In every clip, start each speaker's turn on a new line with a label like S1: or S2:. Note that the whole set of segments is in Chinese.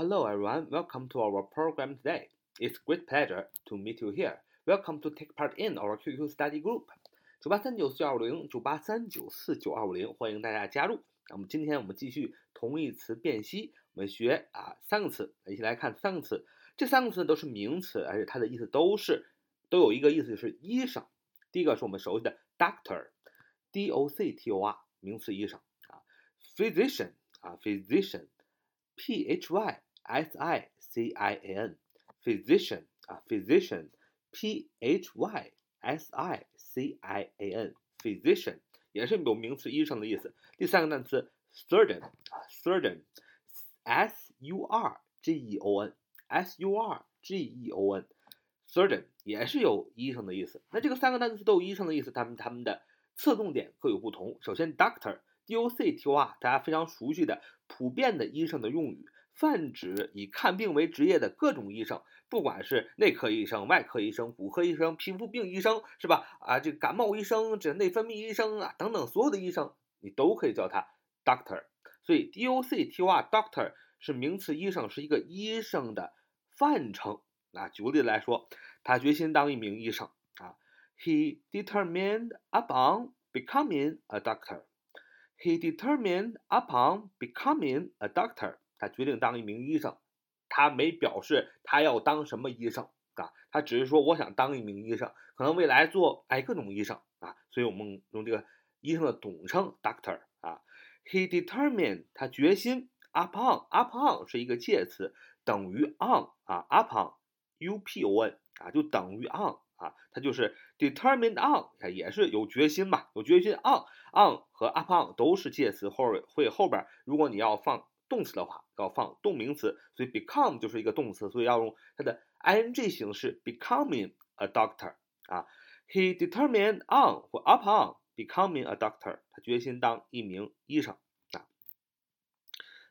S1: Hello, everyone. Welcome to our program today. It's great pleasure to meet you here. Welcome to take part in our QQ study group. 九八三九四二五零九八三九四九二五零，欢迎大家加入。那么今天我们继续同义词辨析，我们学啊三个词，一起来看三个词。这三个词都是名词，而且它的意思都是都有一个意思，就是医生。第一个是我们熟悉的 doctor，d o c t o r，名词医生啊，physician 啊，physician，p h y s i c i a n，physician 啊，physician，p h y s i c i a n，physician 也是有名词医生的意思。第三个单词 surgeon 啊，surgeon，s u r g e o n，s u r g e o n，surgeon 也是有医生的意思。那这个三个单词都有医生的意思，它们它们的侧重点各有不同。首先，doctor，d o c t o r，大家非常熟悉的普遍的医生的用语， 泛指以看病为职业的各种医生，不管是内科医生、外科医生、骨科医生、皮肤病医生，是吧？啊，这个感冒医生、这内分泌医生啊等等，所有的医生你都可以叫他 doctor。所以，d o c t o r，doctor 是名词医生，是一个医生的范畴。啊，举个例子来说，他决心当一名医生啊。He determined upon becoming a doctor. He determined upon becoming a doctor. 他决定当一名医生，他没表示他要当什么医生啊，他只是说我想当一名医生，可能未来做哎各种医生啊，所以我们用这个医生的统称 doctor 啊。He determined 他决心 upon upon 是一个介词，等于 on 啊 upon u p o n 啊就等于 on 啊，他就是 determined on 也是有决心嘛，有决心 on on 和 upon 都是介词，后会后边如果你要放动词的话，要放动名词，所以 become 就是一个动词，所以要用它的 ing 形式 becoming a doctor 啊。He determined on 或 upon becoming a doctor，他决心当一名医生啊。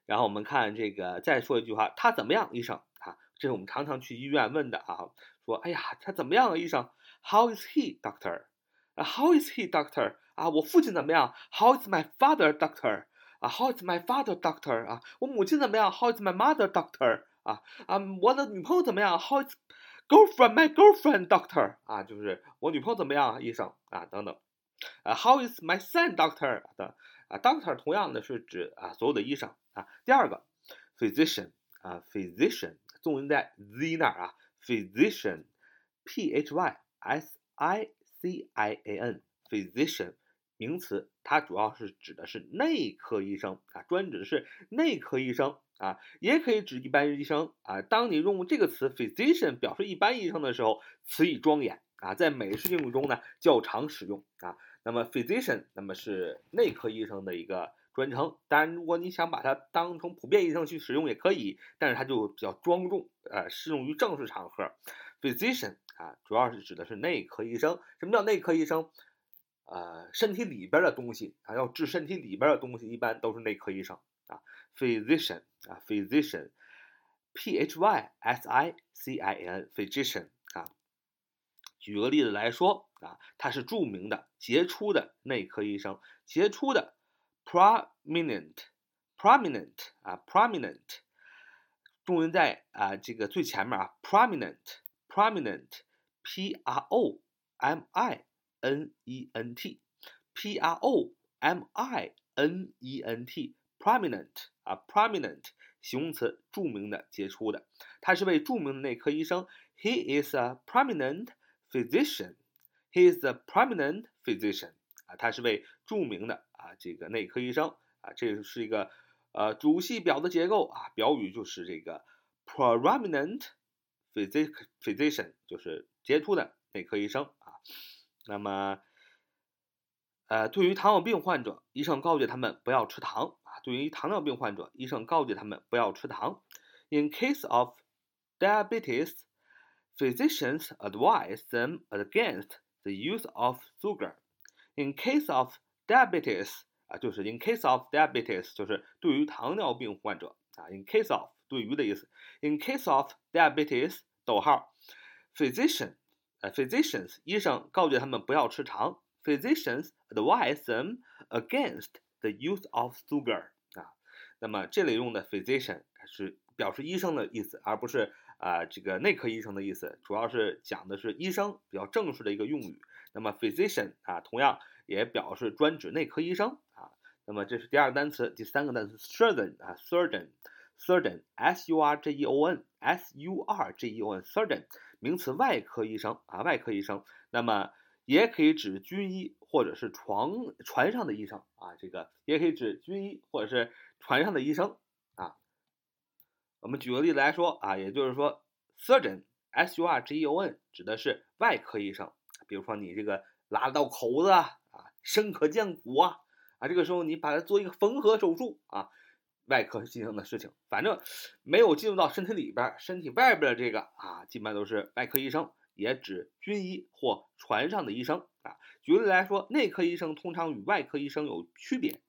S1: 然后我们看这个，再说一句话，他怎么样，医生啊？这是我们常常去医院问的啊，说，哎呀，他怎么样啊，医生？How is he, doctor? How is he, doctor? 啊，我父亲怎么样？How is my father, doctor? 啊，How is my father, doctor? 啊，我母亲怎么样？How is my mother, doctor? 啊啊，我的女朋友怎么样？How is girlfriend, my girlfriend, doctor? 啊，就是我女朋友怎么样，医生啊，等等。啊，How is my son, doctor? 的啊，doctor 同样的是指啊所有的医生啊。第二个，physician 啊，physician 重音在 z 那儿啊，physician，p h y s i c i a n，physician。 名词，它主要是指的是内科医生啊，专指的是内科医生啊，也可以指一般医生啊。当你用这个词 physician 表示一般医生的时候，词义庄严啊，在美式英语中呢较常使用啊。那么 physician 那么是内科医生的一个专称，当然如果你想把它当成普遍医生去使用也可以，但是它就比较庄重，呃，适用于正式场合。physician 啊，主要是指的是内科医生。什么叫内科医生？呃，身体里边的东西啊，要治身体里边的东西，一般都是内科医生啊，physician 啊，physician，p h y s i c i n，physician 啊。举个例子来说啊，他是著名的、杰出的内科医生，杰出的，prominent，prominent 啊，prominent，重音在啊这个最前面啊，prominent，prominent，p r o m i。n e n t p r o m i n e n t prominent 啊，prominent 形容词，着名的、杰出的。他是位着名的内科医生。He is a prominent physician. He is a prominent physician 啊，他是位着名的啊这个内科医生啊。这是一个呃主系表的结构啊，表语就是这个 prominent physician，就是杰出的内科医生啊。 那么，呃，对于糖尿病患者，医生告诫他们不要吃糖啊。对于糖尿病患者，医生告诫他们不要吃糖。In case of diabetes, physicians advise them against the use of sugar. In case of diabetes 啊，就是 in case of diabetes，就是对于糖尿病患者啊。In case of 对于的意思。In case of diabetes，逗号，physician。 呃，physicians 医生告诫他们不要吃糖。Physicians advise them against the use of sugar 啊。那么这里用的 physician 是表示医生的意思，而不是啊这个内科医生的意思，主要是讲的是医生比较正式的一个用语。那么 physician 啊，同样也表示专指内科医生啊。那么这是第二个单词，第三个单词 surgeon 啊，surgeon，surgeon，s u r g e o n，s u r g e o n，surgeon，名词，外科医生啊，外科医生。那么也可以指军医或者是床船上的医生啊，这个也可以指军医或者是船上的医生啊。我们举个例子来说啊，也就是说，surgeon，s u r g e o n，指的是外科医生。比如说你这个拉了道口子啊，深可见骨啊，啊，这个时候你把它做一个缝合手术啊，外科进行的事情，反正没有进入到身体里边，身体外边的这个啊，基本上都是外科医生，也指军医或船上的医生啊。举例来说，内科医生通常与外科医生有区别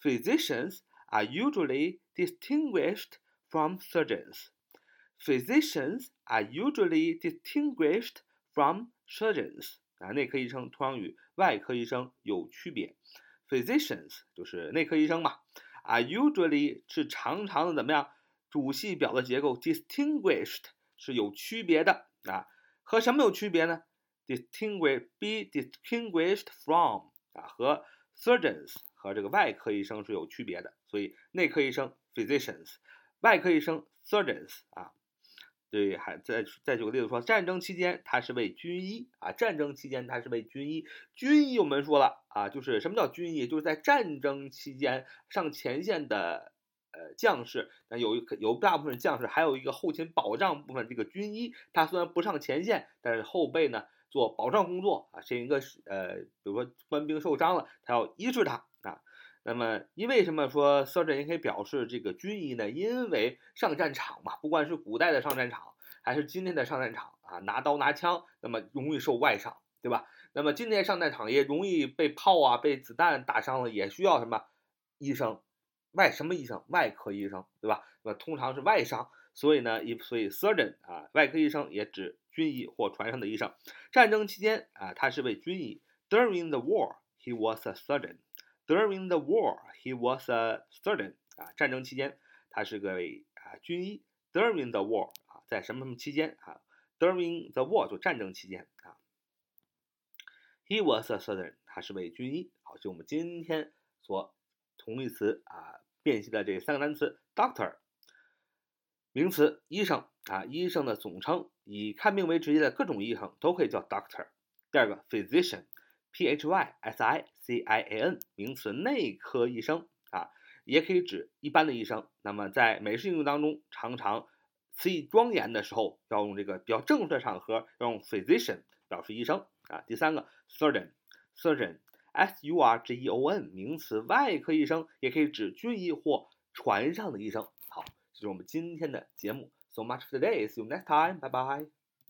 S1: ，Physicians are usually distinguished from surgeons. Physicians are usually distinguished from Surgeons 啊，内科医生通常与外科医生有区别。Physicians 就是内科医生嘛。啊，usually 是常常的怎么样？主系表的结构。Distinguished 是有区别的啊，和什么有区别呢？Distinguish be distinguished from 啊，和 surgeons 和这个外科医生是有区别的。所以内科医生 physicians，外科医生 surgeons 啊。对，还再再举个例子说，战争期间他是位军医啊。战争期间他是位军医，军医我们说了啊，就是什么叫军医？就是在战争期间上前线的呃将士，那有一有大部分将士，还有一个后勤保障部分。这个军医他虽然不上前线，但是后背呢做保障工作啊。这一个呃，比如说官兵受伤了，他要医治他。那么，因为什么说 surgeon 也可以表示这个军医呢？因为上战场嘛，不管是古代的上战场，还是今天的上战场啊，拿刀拿枪，那么容易受外伤，对吧？那么今天上战场也容易被炮啊、被子弹打伤了，也需要什么医生？外什么医生？外科医生，对吧？那么通常是外伤，所以呢，一所以 surgeon 啊，外科医生也指军医或船上的医生。战争期间啊，他是位军医。During the war, he was a surgeon. During the war, he was a surgeon. 啊，战争期间他是个啊军医。During the war 啊，在什么什么期间啊？During the war 就战争期间啊。He was a surgeon. 他是位军医。好，就我们今天所同义词啊辨析的这三个单词：doctor，名词，医生啊，医生的总称，以看病为职业的各种医生都可以叫 doctor。第二个，physician。P H Y S I C I A N，名词，内科医生啊，也可以指一般的医生。那么在美式英语当中，常常词义庄严的时候，要用这个比较正式的场合，要用 physician 表示医生啊。第三个，surgeon，surgeon，S U R G E O N，名词，外科医生，也可以指军医或船上的医生。好，这是我们今天的节目。So much for today. See you next time. Bye bye.